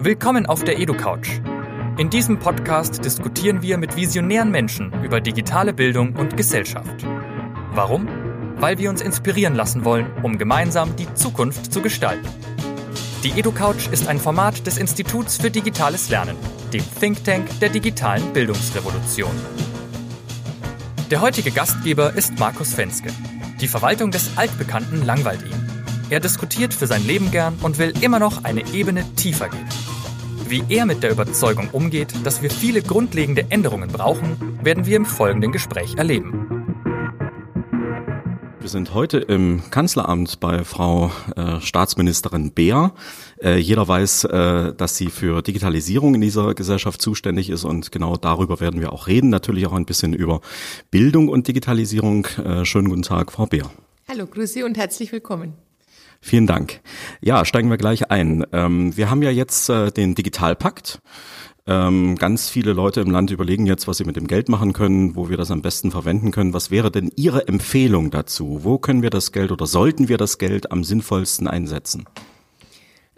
Willkommen auf der EduCouch. In diesem Podcast diskutieren wir mit visionären Menschen über digitale Bildung und Gesellschaft. Warum? Weil wir uns inspirieren lassen wollen, um gemeinsam die Zukunft zu gestalten. Die EduCouch ist ein Format des Instituts für digitales Lernen, dem Think Tank der digitalen Bildungsrevolution. Der heutige Gastgeber ist Markus Fenske. Die Verwaltung des Altbekannten langweilt ihn. Er diskutiert für sein Leben gern und will immer noch eine Ebene tiefer gehen. Wie er mit der Überzeugung umgeht, dass wir viele grundlegende Änderungen brauchen, werden wir im folgenden Gespräch erleben. Wir sind heute im Kanzleramt bei Frau äh, Staatsministerin Beer. Äh, jeder weiß, äh, dass sie für Digitalisierung in dieser Gesellschaft zuständig ist und genau darüber werden wir auch reden. Natürlich auch ein bisschen über Bildung und Digitalisierung. Äh, schönen guten Tag, Frau Beer. Hallo, grüße und herzlich willkommen. Vielen Dank. Ja, steigen wir gleich ein. Ähm, wir haben ja jetzt äh, den Digitalpakt. Ähm, ganz viele Leute im Land überlegen jetzt, was sie mit dem Geld machen können, wo wir das am besten verwenden können. Was wäre denn Ihre Empfehlung dazu? Wo können wir das Geld oder sollten wir das Geld am sinnvollsten einsetzen?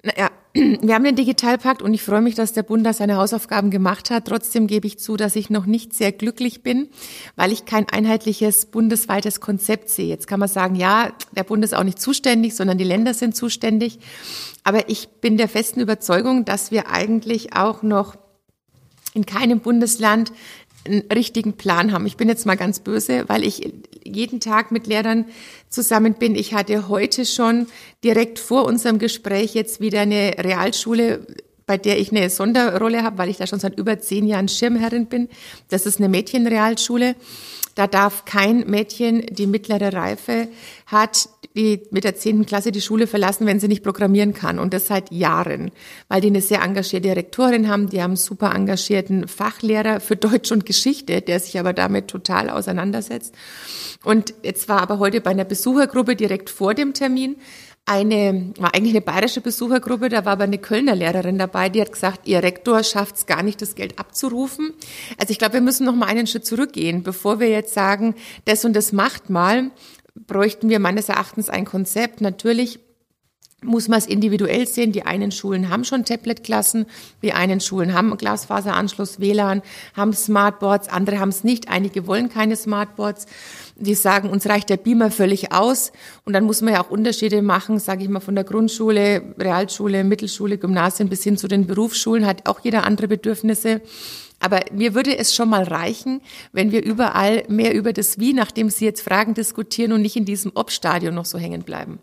Naja, wir haben den Digitalpakt und ich freue mich, dass der Bund da seine Hausaufgaben gemacht hat. Trotzdem gebe ich zu, dass ich noch nicht sehr glücklich bin, weil ich kein einheitliches bundesweites Konzept sehe. Jetzt kann man sagen, ja, der Bund ist auch nicht zuständig, sondern die Länder sind zuständig. Aber ich bin der festen Überzeugung, dass wir eigentlich auch noch in keinem Bundesland einen richtigen Plan haben. Ich bin jetzt mal ganz böse, weil ich jeden Tag mit Lehrern zusammen bin. Ich hatte heute schon direkt vor unserem Gespräch jetzt wieder eine Realschule bei der ich eine Sonderrolle habe, weil ich da schon seit über zehn Jahren Schirmherrin bin. Das ist eine Mädchenrealschule. Da darf kein Mädchen, die mittlere Reife hat, die mit der zehnten Klasse die Schule verlassen, wenn sie nicht programmieren kann. Und das seit Jahren, weil die eine sehr engagierte Rektorin haben. Die haben super engagierten Fachlehrer für Deutsch und Geschichte, der sich aber damit total auseinandersetzt. Und jetzt war aber heute bei einer Besuchergruppe direkt vor dem Termin eine, war eigentlich eine bayerische Besuchergruppe, da war aber eine Kölner Lehrerin dabei, die hat gesagt, ihr Rektor schafft es gar nicht, das Geld abzurufen. Also ich glaube, wir müssen noch mal einen Schritt zurückgehen, bevor wir jetzt sagen, das und das macht mal, bräuchten wir meines Erachtens ein Konzept. Natürlich muss man es individuell sehen. Die einen Schulen haben schon Tablet-Klassen, die einen Schulen haben Glasfaseranschluss, WLAN, haben Smartboards, andere haben es nicht. Einige wollen keine Smartboards. Die sagen, uns reicht der Beamer völlig aus. Und dann muss man ja auch Unterschiede machen, sage ich mal, von der Grundschule, Realschule, Mittelschule, Gymnasien bis hin zu den Berufsschulen hat auch jeder andere Bedürfnisse. Aber mir würde es schon mal reichen, wenn wir überall mehr über das Wie, nachdem Sie jetzt Fragen diskutieren und nicht in diesem Ob-Stadion noch so hängen bleiben.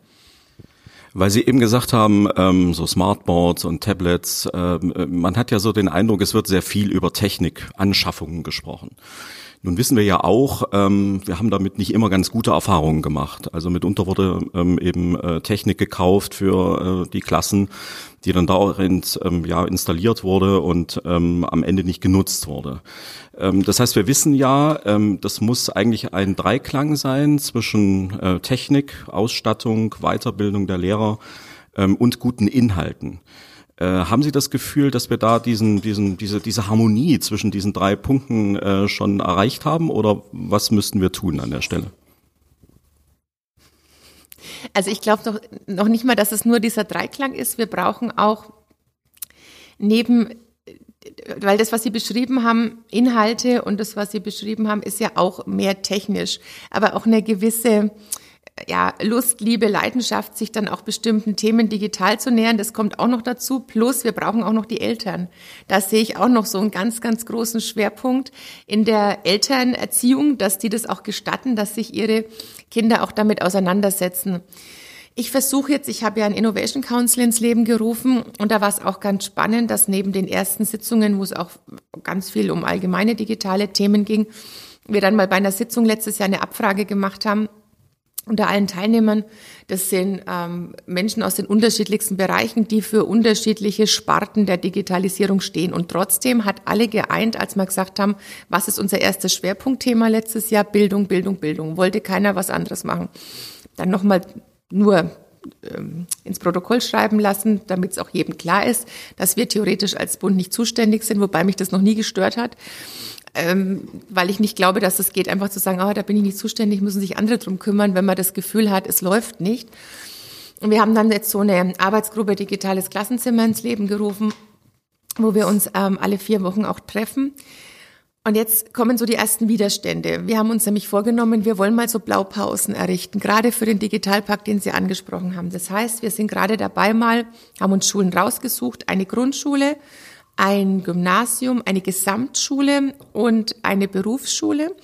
Weil Sie eben gesagt haben, ähm, so Smartboards und Tablets, äh, man hat ja so den Eindruck, es wird sehr viel über Technikanschaffungen gesprochen. Nun wissen wir ja auch, ähm, wir haben damit nicht immer ganz gute Erfahrungen gemacht. Also mitunter wurde ähm, eben äh, Technik gekauft für äh, die Klassen, die dann darin ähm, ja, installiert wurde und ähm, am Ende nicht genutzt wurde. Ähm, das heißt, wir wissen ja, ähm, das muss eigentlich ein Dreiklang sein zwischen äh, Technik, Ausstattung, Weiterbildung der Lehrer ähm, und guten Inhalten. Äh, haben Sie das Gefühl, dass wir da diesen, diesen, diese, diese Harmonie zwischen diesen drei Punkten äh, schon erreicht haben oder was müssten wir tun an der Stelle? Also ich glaube noch, noch nicht mal, dass es nur dieser Dreiklang ist. Wir brauchen auch neben, weil das, was Sie beschrieben haben, Inhalte und das, was Sie beschrieben haben, ist ja auch mehr technisch, aber auch eine gewisse ja, Lust, Liebe, Leidenschaft, sich dann auch bestimmten Themen digital zu nähern. Das kommt auch noch dazu. Plus, wir brauchen auch noch die Eltern. Da sehe ich auch noch so einen ganz, ganz großen Schwerpunkt in der Elternerziehung, dass die das auch gestatten, dass sich ihre Kinder auch damit auseinandersetzen. Ich versuche jetzt, ich habe ja ein Innovation Council ins Leben gerufen und da war es auch ganz spannend, dass neben den ersten Sitzungen, wo es auch ganz viel um allgemeine digitale Themen ging, wir dann mal bei einer Sitzung letztes Jahr eine Abfrage gemacht haben, unter allen Teilnehmern. Das sind ähm, Menschen aus den unterschiedlichsten Bereichen, die für unterschiedliche Sparten der Digitalisierung stehen. Und trotzdem hat alle geeint, als wir gesagt haben, was ist unser erstes Schwerpunktthema letztes Jahr? Bildung, Bildung, Bildung. Wollte keiner was anderes machen. Dann nochmal nur ähm, ins Protokoll schreiben lassen, damit es auch jedem klar ist, dass wir theoretisch als Bund nicht zuständig sind, wobei mich das noch nie gestört hat ähm, weil ich nicht glaube, dass es geht, einfach zu sagen, oh, da bin ich nicht zuständig, müssen sich andere drum kümmern, wenn man das Gefühl hat, es läuft nicht. Und wir haben dann jetzt so eine Arbeitsgruppe Digitales Klassenzimmer ins Leben gerufen, wo wir uns ähm, alle vier Wochen auch treffen. Und jetzt kommen so die ersten Widerstände. Wir haben uns nämlich vorgenommen, wir wollen mal so Blaupausen errichten, gerade für den Digitalpakt, den Sie angesprochen haben. Das heißt, wir sind gerade dabei mal, haben uns Schulen rausgesucht, eine Grundschule, ein Gymnasium, eine Gesamtschule und eine Berufsschule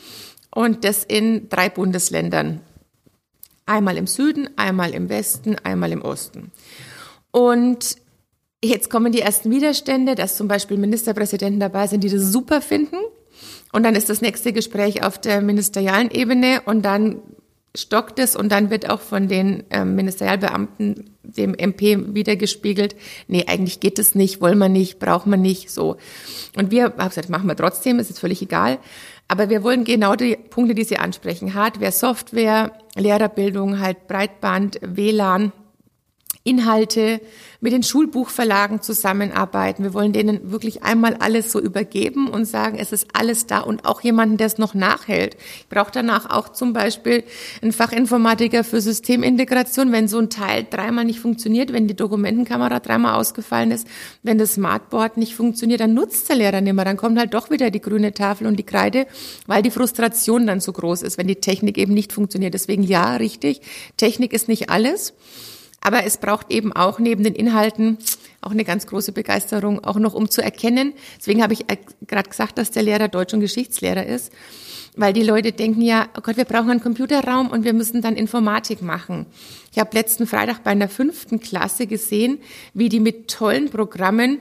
und das in drei Bundesländern. Einmal im Süden, einmal im Westen, einmal im Osten. Und jetzt kommen die ersten Widerstände, dass zum Beispiel Ministerpräsidenten dabei sind, die das super finden. Und dann ist das nächste Gespräch auf der ministerialen Ebene und dann stockt es und dann wird auch von den ähm, Ministerialbeamten dem MP wiedergespiegelt, nee, eigentlich geht es nicht, wollen wir nicht, braucht man nicht, so. Und wir haben gesagt, machen wir trotzdem, ist jetzt völlig egal. Aber wir wollen genau die Punkte, die Sie ansprechen, Hardware, Software, Lehrerbildung, halt Breitband, WLAN, Inhalte mit den Schulbuchverlagen zusammenarbeiten. Wir wollen denen wirklich einmal alles so übergeben und sagen, es ist alles da und auch jemanden, der es noch nachhält. Ich brauche danach auch zum Beispiel einen Fachinformatiker für Systemintegration, wenn so ein Teil dreimal nicht funktioniert, wenn die Dokumentenkamera dreimal ausgefallen ist, wenn das Smartboard nicht funktioniert, dann nutzt der Lehrer nicht mehr. Dann kommt halt doch wieder die grüne Tafel und die Kreide, weil die Frustration dann so groß ist, wenn die Technik eben nicht funktioniert. Deswegen ja, richtig, Technik ist nicht alles. Aber es braucht eben auch neben den Inhalten auch eine ganz große Begeisterung, auch noch um zu erkennen. Deswegen habe ich gerade gesagt, dass der Lehrer Deutsch- und Geschichtslehrer ist. Weil die Leute denken ja, oh Gott, wir brauchen einen Computerraum und wir müssen dann Informatik machen. Ich habe letzten Freitag bei einer fünften Klasse gesehen, wie die mit tollen Programmen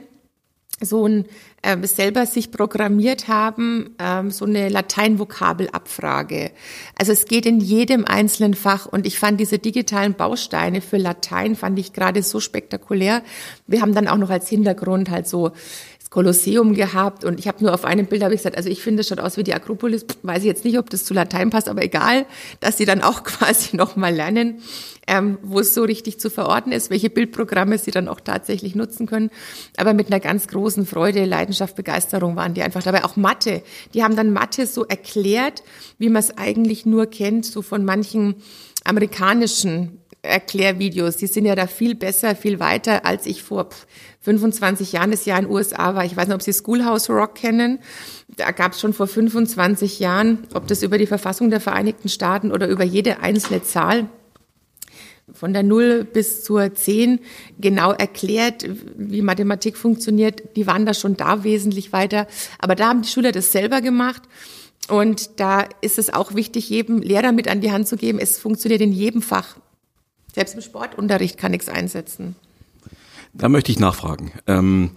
so ein äh, selber sich programmiert haben, ähm, so eine Latein-Vokabelabfrage. Also es geht in jedem einzelnen Fach und ich fand diese digitalen Bausteine für Latein fand ich gerade so spektakulär. Wir haben dann auch noch als Hintergrund halt so Kolosseum gehabt und ich habe nur auf einem Bild habe ich gesagt, also ich finde, es schaut aus wie die Akropolis. Weiß ich jetzt nicht, ob das zu Latein passt, aber egal, dass sie dann auch quasi noch mal lernen ähm, wo es so richtig zu verorten ist, welche Bildprogramme sie dann auch tatsächlich nutzen können. Aber mit einer ganz großen Freude, Leidenschaft, Begeisterung waren die einfach dabei. Auch Mathe. Die haben dann Mathe so erklärt, wie man es eigentlich nur kennt, so von manchen amerikanischen Erklärvideos. Die sind ja da viel besser, viel weiter, als ich vor 25 Jahren das Jahr in den USA war. Ich weiß nicht, ob Sie Schoolhouse Rock kennen. Da gab es schon vor 25 Jahren, ob das über die Verfassung der Vereinigten Staaten oder über jede einzelne Zahl von der Null bis zur Zehn genau erklärt, wie Mathematik funktioniert. Die waren da schon da wesentlich weiter. Aber da haben die Schüler das selber gemacht. Und da ist es auch wichtig, jedem Lehrer mit an die Hand zu geben. Es funktioniert in jedem Fach. Selbst im Sportunterricht kann nichts einsetzen. Da möchte ich nachfragen. Ähm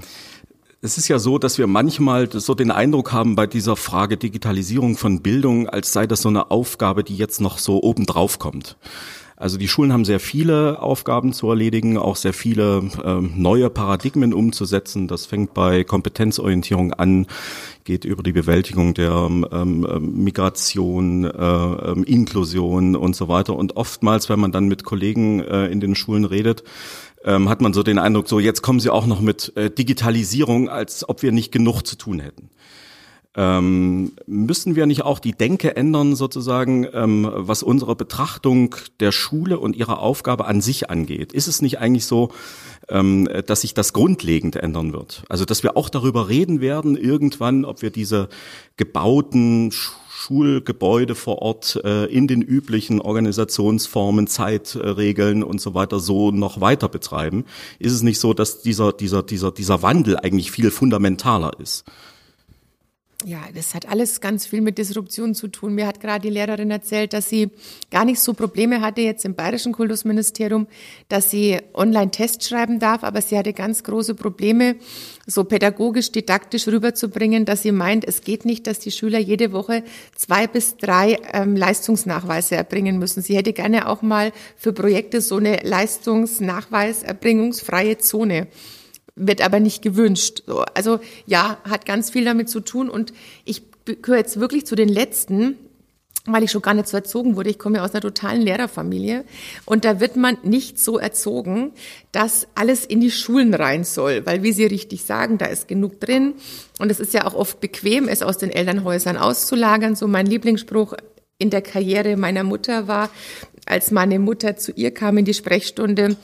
es ist ja so, dass wir manchmal so den Eindruck haben bei dieser Frage Digitalisierung von Bildung, als sei das so eine Aufgabe, die jetzt noch so oben drauf kommt. Also die Schulen haben sehr viele Aufgaben zu erledigen, auch sehr viele äh, neue Paradigmen umzusetzen. Das fängt bei Kompetenzorientierung an, geht über die Bewältigung der ähm, ähm Migration, äh, ähm, Inklusion und so weiter. Und oftmals, wenn man dann mit Kollegen äh, in den Schulen redet, ähm, hat man so den Eindruck, so jetzt kommen sie auch noch mit äh, Digitalisierung, als ob wir nicht genug zu tun hätten. Ähm, müssen wir nicht auch die Denke ändern, sozusagen, ähm, was unsere Betrachtung der Schule und ihrer Aufgabe an sich angeht? Ist es nicht eigentlich so, ähm, dass sich das grundlegend ändern wird? Also, dass wir auch darüber reden werden, irgendwann, ob wir diese gebauten Schulgebäude vor Ort äh, in den üblichen Organisationsformen, Zeitregeln und so weiter so noch weiter betreiben? Ist es nicht so, dass dieser, dieser, dieser, dieser Wandel eigentlich viel fundamentaler ist? Ja, das hat alles ganz viel mit Disruption zu tun. Mir hat gerade die Lehrerin erzählt, dass sie gar nicht so Probleme hatte jetzt im Bayerischen Kultusministerium, dass sie Online-Tests schreiben darf, aber sie hatte ganz große Probleme, so pädagogisch, didaktisch rüberzubringen, dass sie meint, es geht nicht, dass die Schüler jede Woche zwei bis drei ähm, Leistungsnachweise erbringen müssen. Sie hätte gerne auch mal für Projekte so eine Leistungsnachweiserbringungsfreie Zone wird aber nicht gewünscht. Also ja, hat ganz viel damit zu tun und ich gehöre jetzt wirklich zu den Letzten, weil ich schon gar nicht so erzogen wurde. Ich komme ja aus einer totalen Lehrerfamilie und da wird man nicht so erzogen, dass alles in die Schulen rein soll, weil wie Sie richtig sagen, da ist genug drin und es ist ja auch oft bequem, es aus den Elternhäusern auszulagern. So mein Lieblingsspruch in der Karriere meiner Mutter war, als meine Mutter zu ihr kam in die Sprechstunde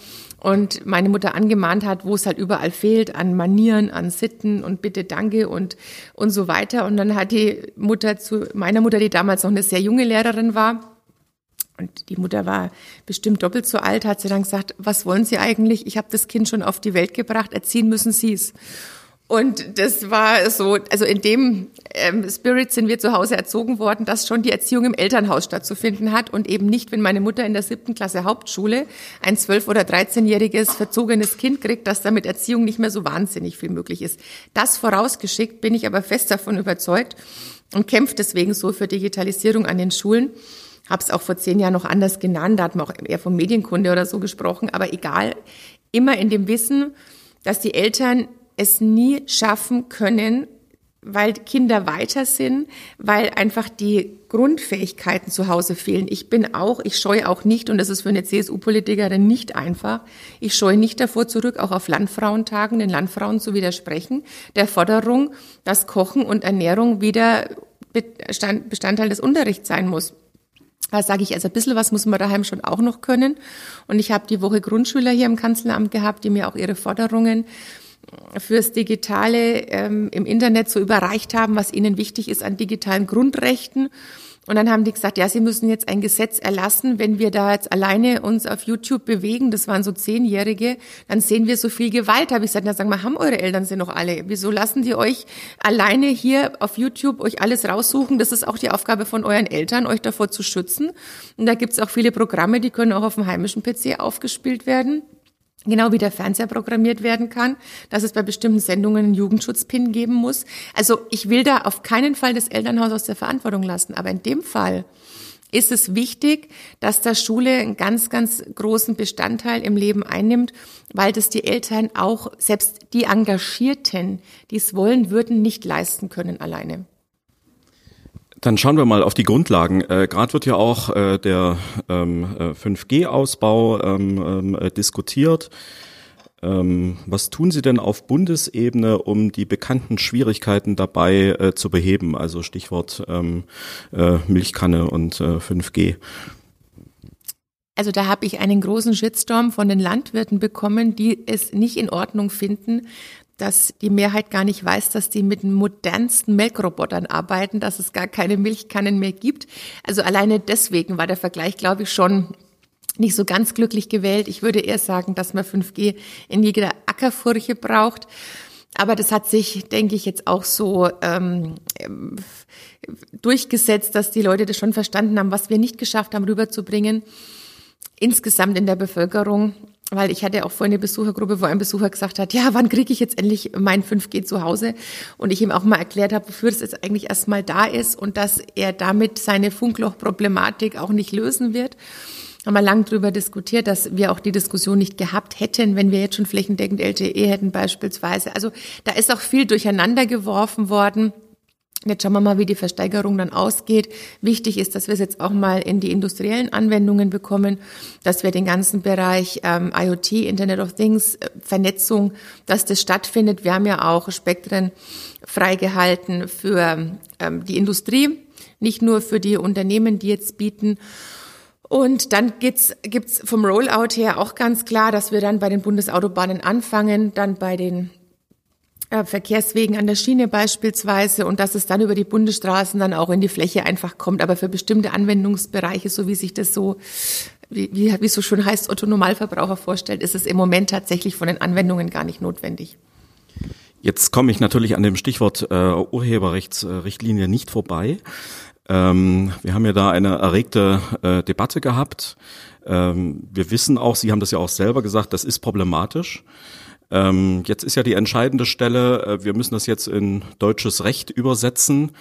und meine Mutter angemahnt hat, wo es halt überall fehlt, an Manieren, an Sitten und bitte danke und, und so weiter. Und dann hat die Mutter zu meiner Mutter, die damals noch eine sehr junge Lehrerin war, und die Mutter war bestimmt doppelt so alt, hat sie dann gesagt, was wollen Sie eigentlich? Ich habe das Kind schon auf die Welt gebracht, erziehen müssen Sie es. Und das war so, also in dem ähm, Spirit sind wir zu Hause erzogen worden, dass schon die Erziehung im Elternhaus stattzufinden hat und eben nicht, wenn meine Mutter in der siebten Klasse Hauptschule ein zwölf- oder dreizehnjähriges verzogenes Kind kriegt, dass da mit Erziehung nicht mehr so wahnsinnig viel möglich ist. Das vorausgeschickt bin ich aber fest davon überzeugt und kämpfe deswegen so für Digitalisierung an den Schulen. Habe es auch vor zehn Jahren noch anders genannt, da hat man auch eher von Medienkunde oder so gesprochen, aber egal, immer in dem Wissen, dass die Eltern es nie schaffen können, weil Kinder weiter sind, weil einfach die Grundfähigkeiten zu Hause fehlen. Ich bin auch, ich scheue auch nicht, und das ist für eine CSU-Politikerin nicht einfach, ich scheue nicht davor zurück, auch auf Landfrauentagen den Landfrauen zu widersprechen, der Forderung, dass Kochen und Ernährung wieder Bestandteil des Unterrichts sein muss. Da sage ich, also ein bisschen was muss man daheim schon auch noch können. Und ich habe die Woche Grundschüler hier im Kanzleramt gehabt, die mir auch ihre Forderungen fürs Digitale ähm, im Internet so überreicht haben, was ihnen wichtig ist an digitalen Grundrechten. Und dann haben die gesagt, ja, sie müssen jetzt ein Gesetz erlassen. Wenn wir da jetzt alleine uns auf YouTube bewegen, das waren so Zehnjährige, dann sehen wir so viel Gewalt. Habe ich gesagt, na sag mal, haben eure Eltern sie noch alle? Wieso lassen die euch alleine hier auf YouTube euch alles raussuchen? Das ist auch die Aufgabe von euren Eltern, euch davor zu schützen. Und da gibt's auch viele Programme, die können auch auf dem heimischen PC aufgespielt werden. Genau wie der Fernseher programmiert werden kann, dass es bei bestimmten Sendungen einen Jugendschutzpin geben muss. Also ich will da auf keinen Fall das Elternhaus aus der Verantwortung lassen. Aber in dem Fall ist es wichtig, dass der Schule einen ganz, ganz großen Bestandteil im Leben einnimmt, weil das die Eltern auch, selbst die Engagierten, die es wollen würden, nicht leisten können alleine. Dann schauen wir mal auf die Grundlagen. Äh, Gerade wird ja auch äh, der ähm, 5G-Ausbau äh, ähm, ähm, äh, diskutiert. Ähm, was tun Sie denn auf Bundesebene, um die bekannten Schwierigkeiten dabei äh, zu beheben? Also Stichwort ähm, äh, Milchkanne und 5G. Also da habe ich einen großen Shitstorm von den Landwirten bekommen, die es nicht in Ordnung finden, dass die Mehrheit gar nicht weiß, dass die mit den modernsten Melkrobotern arbeiten, dass es gar keine Milchkannen mehr gibt. Also alleine deswegen war der Vergleich, glaube ich, schon nicht so ganz glücklich gewählt. Ich würde eher sagen, dass man 5G in jeder Ackerfurche braucht. Aber das hat sich, denke ich, jetzt auch so ähm, durchgesetzt, dass die Leute das schon verstanden haben, was wir nicht geschafft haben, rüberzubringen. Insgesamt in der Bevölkerung weil ich hatte auch vorhin eine Besuchergruppe, wo ein Besucher gesagt hat, ja, wann kriege ich jetzt endlich mein 5G zu Hause? Und ich ihm auch mal erklärt habe, wofür es jetzt eigentlich erstmal da ist und dass er damit seine Funklochproblematik auch nicht lösen wird. Haben wir lang drüber diskutiert, dass wir auch die Diskussion nicht gehabt hätten, wenn wir jetzt schon flächendeckend LTE hätten beispielsweise. Also da ist auch viel durcheinander geworfen worden. Jetzt schauen wir mal, wie die Versteigerung dann ausgeht. Wichtig ist, dass wir es jetzt auch mal in die industriellen Anwendungen bekommen, dass wir den ganzen Bereich ähm, IoT, Internet of Things, äh, Vernetzung, dass das stattfindet. Wir haben ja auch Spektren freigehalten für ähm, die Industrie, nicht nur für die Unternehmen, die jetzt bieten. Und dann gibt's gibt's vom Rollout her auch ganz klar, dass wir dann bei den Bundesautobahnen anfangen, dann bei den Verkehrswegen an der Schiene beispielsweise und dass es dann über die Bundesstraßen dann auch in die Fläche einfach kommt. Aber für bestimmte Anwendungsbereiche, so wie sich das so, wie, wie, wie so schön heißt, Otto Normalverbraucher vorstellt, ist es im Moment tatsächlich von den Anwendungen gar nicht notwendig. Jetzt komme ich natürlich an dem Stichwort äh, Urheberrechtsrichtlinie nicht vorbei. Ähm, wir haben ja da eine erregte äh, Debatte gehabt. Ähm, wir wissen auch, Sie haben das ja auch selber gesagt, das ist problematisch. Ähm, jetzt ist ja die entscheidende Stelle, äh, wir müssen das jetzt in deutsches Recht übersetzen.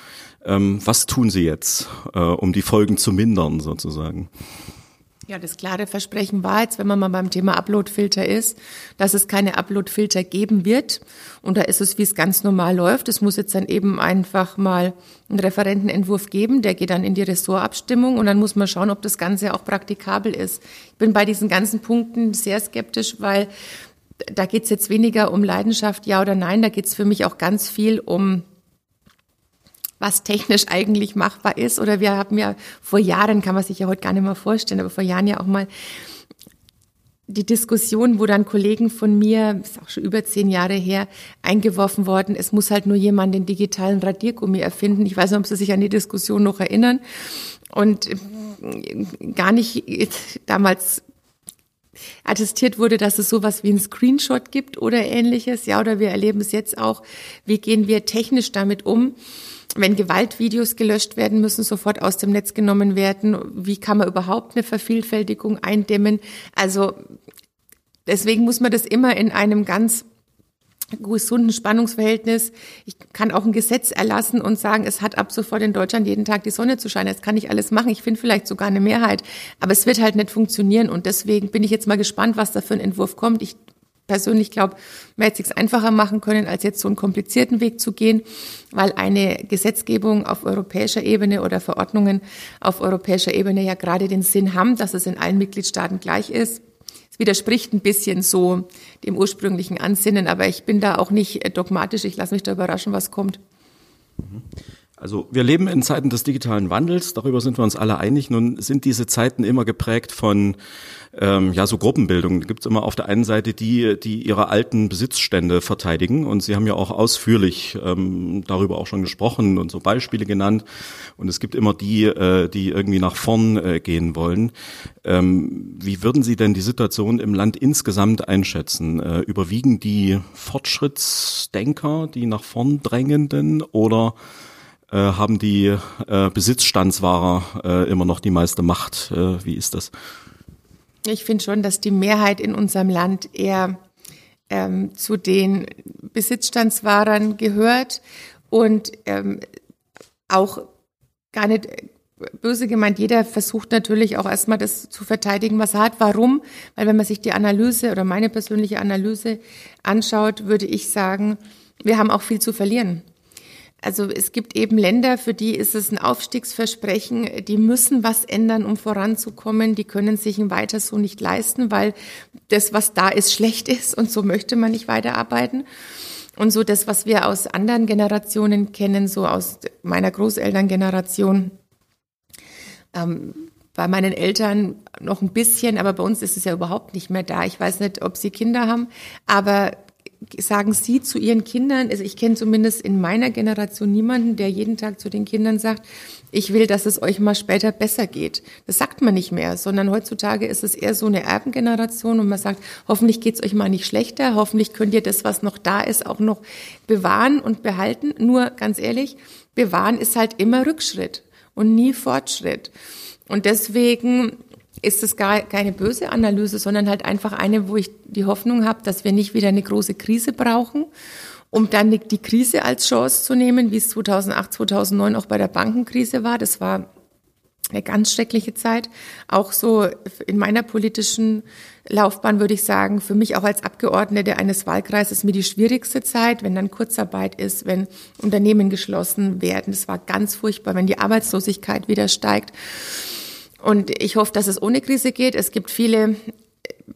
Ähm, was tun Sie jetzt, äh, um die Folgen zu mindern sozusagen? Ja, das klare Versprechen war jetzt, wenn man mal beim Thema Uploadfilter ist, dass es keine Uploadfilter geben wird. Und da ist es, wie es ganz normal läuft. Es muss jetzt dann eben einfach mal einen Referentenentwurf geben, der geht dann in die Ressortabstimmung und dann muss man schauen, ob das Ganze auch praktikabel ist. Ich bin bei diesen ganzen Punkten sehr skeptisch, weil da geht es jetzt weniger um Leidenschaft, ja oder nein, da geht es für mich auch ganz viel um was technisch eigentlich machbar ist. Oder wir haben ja vor Jahren, kann man sich ja heute gar nicht mehr vorstellen, aber vor Jahren ja auch mal die Diskussion, wo dann Kollegen von mir, ist auch schon über zehn Jahre her, eingeworfen worden, es muss halt nur jemand den digitalen Radiergummi erfinden. Ich weiß nicht, ob Sie sich an die Diskussion noch erinnern. Und äh, gar nicht damals attestiert wurde, dass es sowas wie ein Screenshot gibt oder ähnliches. Ja, oder wir erleben es jetzt auch. Wie gehen wir technisch damit um? Wenn Gewaltvideos gelöscht werden müssen, sofort aus dem Netz genommen werden. Wie kann man überhaupt eine Vervielfältigung eindämmen? Also deswegen muss man das immer in einem ganz gesunden Spannungsverhältnis. Ich kann auch ein Gesetz erlassen und sagen, es hat ab sofort in Deutschland jeden Tag die Sonne zu scheinen. Das kann ich alles machen. Ich finde vielleicht sogar eine Mehrheit. Aber es wird halt nicht funktionieren. Und deswegen bin ich jetzt mal gespannt, was da für ein Entwurf kommt. Ich persönlich glaube, man hätte es einfacher machen können, als jetzt so einen komplizierten Weg zu gehen, weil eine Gesetzgebung auf europäischer Ebene oder Verordnungen auf europäischer Ebene ja gerade den Sinn haben, dass es in allen Mitgliedstaaten gleich ist widerspricht ein bisschen so dem ursprünglichen Ansinnen, aber ich bin da auch nicht dogmatisch. Ich lasse mich da überraschen, was kommt. Also wir leben in Zeiten des digitalen Wandels, darüber sind wir uns alle einig. Nun sind diese Zeiten immer geprägt von ähm, ja so Gruppenbildung. Da gibt es immer auf der einen Seite die, die ihre alten Besitzstände verteidigen und Sie haben ja auch ausführlich ähm, darüber auch schon gesprochen und so Beispiele genannt. Und es gibt immer die, äh, die irgendwie nach vorn äh, gehen wollen. Ähm, wie würden Sie denn die Situation im Land insgesamt einschätzen? Äh, überwiegen die Fortschrittsdenker, die nach vorn drängenden oder äh, haben die äh, Besitzstandswahrer äh, immer noch die meiste Macht? Äh, wie ist das? Ich finde schon, dass die Mehrheit in unserem Land eher ähm, zu den Besitzstandswahrern gehört und ähm, auch gar nicht böse gemeint, jeder versucht natürlich auch erstmal das zu verteidigen, was er hat. Warum? Weil wenn man sich die Analyse oder meine persönliche Analyse anschaut, würde ich sagen, wir haben auch viel zu verlieren. Also es gibt eben Länder, für die ist es ein Aufstiegsversprechen, die müssen was ändern, um voranzukommen, die können sich ein weiter so nicht leisten, weil das, was da ist, schlecht ist und so möchte man nicht weiterarbeiten. Und so das, was wir aus anderen Generationen kennen, so aus meiner Großelterngeneration, ähm, bei meinen Eltern noch ein bisschen, aber bei uns ist es ja überhaupt nicht mehr da. Ich weiß nicht, ob sie Kinder haben, aber sagen Sie zu Ihren Kindern, also ich kenne zumindest in meiner Generation niemanden, der jeden Tag zu den Kindern sagt, ich will, dass es euch mal später besser geht. Das sagt man nicht mehr, sondern heutzutage ist es eher so eine Erbengeneration und man sagt, hoffentlich geht es euch mal nicht schlechter, hoffentlich könnt ihr das, was noch da ist, auch noch bewahren und behalten. Nur ganz ehrlich, bewahren ist halt immer Rückschritt und nie Fortschritt. Und deswegen ist es gar keine böse Analyse, sondern halt einfach eine, wo ich die Hoffnung habe, dass wir nicht wieder eine große Krise brauchen, um dann die Krise als Chance zu nehmen, wie es 2008, 2009 auch bei der Bankenkrise war. Das war eine ganz schreckliche Zeit. Auch so in meiner politischen Laufbahn würde ich sagen, für mich auch als Abgeordnete eines Wahlkreises mir die schwierigste Zeit, wenn dann Kurzarbeit ist, wenn Unternehmen geschlossen werden. Das war ganz furchtbar, wenn die Arbeitslosigkeit wieder steigt. Und ich hoffe, dass es ohne Krise geht. Es gibt viele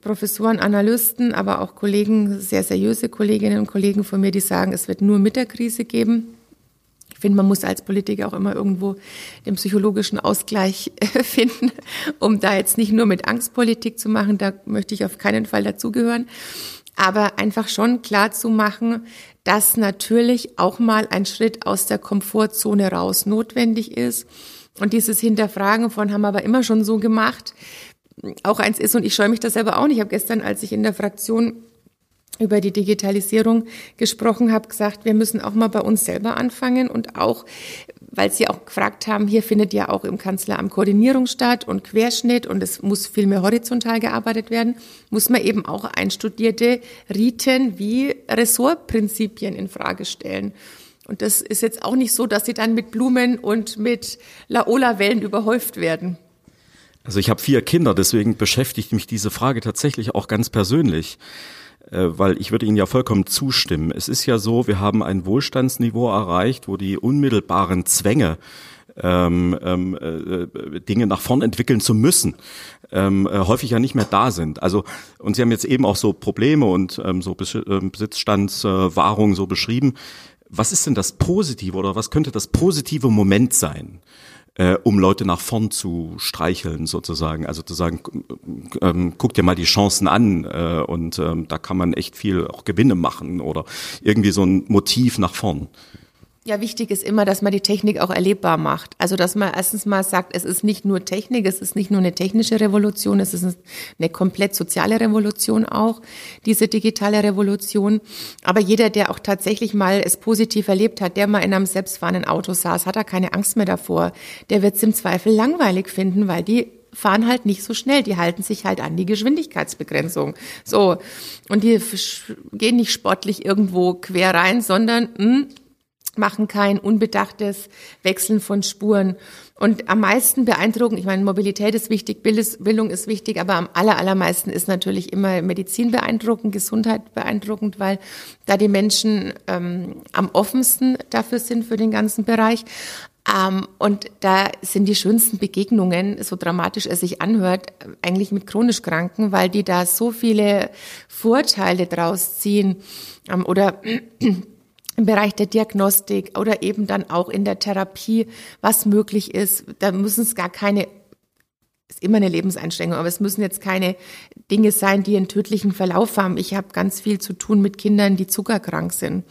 Professoren, Analysten, aber auch Kollegen, sehr seriöse Kolleginnen und Kollegen von mir, die sagen, es wird nur mit der Krise geben. Ich finde, man muss als Politiker auch immer irgendwo den psychologischen Ausgleich finden, um da jetzt nicht nur mit Angstpolitik zu machen. Da möchte ich auf keinen Fall dazugehören. Aber einfach schon klar zu machen, dass natürlich auch mal ein Schritt aus der Komfortzone raus notwendig ist und dieses Hinterfragen von haben wir aber immer schon so gemacht, auch eins ist, und ich scheue mich das selber auch nicht. Ich habe gestern, als ich in der Fraktion über die Digitalisierung gesprochen habe, gesagt, wir müssen auch mal bei uns selber anfangen und auch, weil Sie auch gefragt haben, hier findet ja auch im Kanzleramt Koordinierung statt und Querschnitt und es muss viel mehr horizontal gearbeitet werden, muss man eben auch einstudierte Riten wie Ressortprinzipien in Frage stellen. Und das ist jetzt auch nicht so, dass sie dann mit Blumen und mit Laola-Wellen überhäuft werden. Also ich habe vier Kinder, deswegen beschäftigt mich diese Frage tatsächlich auch ganz persönlich, äh, weil ich würde Ihnen ja vollkommen zustimmen. Es ist ja so, wir haben ein Wohlstandsniveau erreicht, wo die unmittelbaren Zwänge ähm, ähm, äh, Dinge nach vorn entwickeln zu müssen, ähm, äh, häufig ja nicht mehr da sind. Also und Sie haben jetzt eben auch so Probleme und ähm, so ähm, Besitzstandswahrung äh, so beschrieben. Was ist denn das Positive oder was könnte das positive Moment sein? äh, um Leute nach vorn zu streicheln sozusagen. Also zu sagen, ähm, guck dir mal die Chancen an äh, und ähm, da kann man echt viel auch Gewinne machen oder irgendwie so ein Motiv nach vorn. Ja, wichtig ist immer, dass man die Technik auch erlebbar macht. Also, dass man erstens mal sagt, es ist nicht nur Technik, es ist nicht nur eine technische Revolution, es ist eine komplett soziale Revolution auch, diese digitale Revolution. Aber jeder, der auch tatsächlich mal es positiv erlebt hat, der mal in einem selbstfahrenden Auto saß, hat er keine Angst mehr davor. Der wird es im Zweifel langweilig finden, weil die fahren halt nicht so schnell. Die halten sich halt an die Geschwindigkeitsbegrenzung. So. Und die gehen nicht sportlich irgendwo quer rein, sondern, mh, hm, machen kein unbedachtes Wechseln von Spuren. Und am meisten beeindruckend, ich meine, Mobilität ist wichtig, Bildung ist wichtig, aber am aller, allermeisten ist natürlich immer Medizin beeindruckend, Gesundheit beeindruckend, weil da die Menschen ähm, am offensten dafür sind für den ganzen Bereich. Ähm, und da sind die schönsten Begegnungen, so dramatisch es sich anhört, eigentlich mit chronisch Kranken, weil die da so viele Vorteile draus ziehen ähm, oder im Bereich der Diagnostik oder eben dann auch in der Therapie, was möglich ist. Da müssen es gar keine, ist immer eine Lebenseinschränkung, aber es müssen jetzt keine Dinge sein, die einen tödlichen Verlauf haben. Ich habe ganz viel zu tun mit Kindern, die zuckerkrank sind.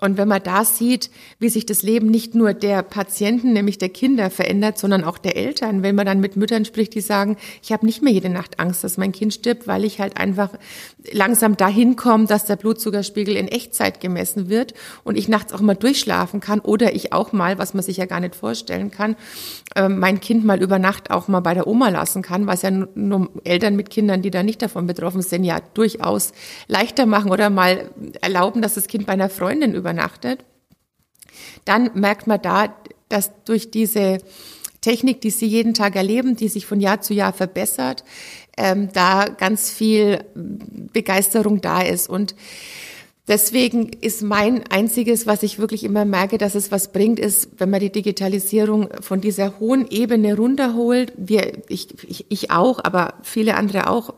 Und wenn man da sieht, wie sich das Leben nicht nur der Patienten, nämlich der Kinder verändert, sondern auch der Eltern, wenn man dann mit Müttern spricht, die sagen, ich habe nicht mehr jede Nacht Angst, dass mein Kind stirbt, weil ich halt einfach langsam dahin komme, dass der Blutzuckerspiegel in Echtzeit gemessen wird und ich nachts auch mal durchschlafen kann oder ich auch mal, was man sich ja gar nicht vorstellen kann, äh, mein Kind mal über Nacht auch mal bei der Oma lassen kann, was ja nur Eltern mit Kindern, die da nicht davon betroffen sind, ja durchaus leichter machen oder mal erlauben, dass das Kind bei einer Freundin über übernachtet, dann merkt man da, dass durch diese Technik, die sie jeden Tag erleben, die sich von Jahr zu Jahr verbessert, ähm, da ganz viel Begeisterung da ist. Und deswegen ist mein einziges, was ich wirklich immer merke, dass es was bringt, ist, wenn man die Digitalisierung von dieser hohen Ebene runterholt. Wir, ich, ich, ich auch, aber viele andere auch,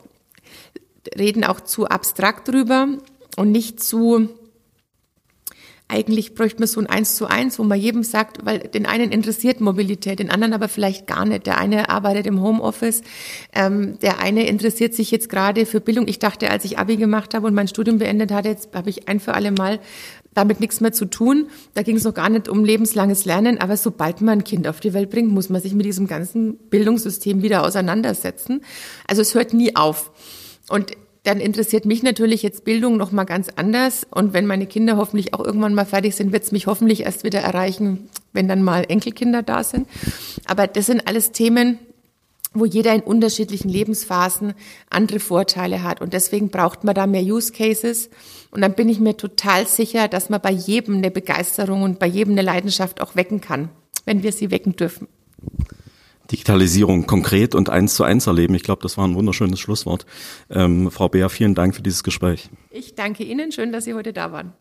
reden auch zu abstrakt drüber und nicht zu eigentlich bräuchte man so ein Eins zu eins, wo man jedem sagt, weil den einen interessiert Mobilität, den anderen aber vielleicht gar nicht. Der eine arbeitet im Homeoffice, ähm, der eine interessiert sich jetzt gerade für Bildung. Ich dachte, als ich Abi gemacht habe und mein Studium beendet hatte, jetzt habe ich ein für alle Mal damit nichts mehr zu tun. Da ging es noch gar nicht um lebenslanges Lernen, aber sobald man ein Kind auf die Welt bringt, muss man sich mit diesem ganzen Bildungssystem wieder auseinandersetzen. Also es hört nie auf. Und dann interessiert mich natürlich jetzt Bildung noch mal ganz anders. Und wenn meine Kinder hoffentlich auch irgendwann mal fertig sind, wird es mich hoffentlich erst wieder erreichen, wenn dann mal Enkelkinder da sind. Aber das sind alles Themen, wo jeder in unterschiedlichen Lebensphasen andere Vorteile hat. Und deswegen braucht man da mehr Use Cases. Und dann bin ich mir total sicher, dass man bei jedem eine Begeisterung und bei jedem eine Leidenschaft auch wecken kann, wenn wir sie wecken dürfen. Digitalisierung konkret und eins zu eins erleben. Ich glaube, das war ein wunderschönes Schlusswort. Ähm, Frau Beer, vielen Dank für dieses Gespräch. Ich danke Ihnen. Schön, dass Sie heute da waren.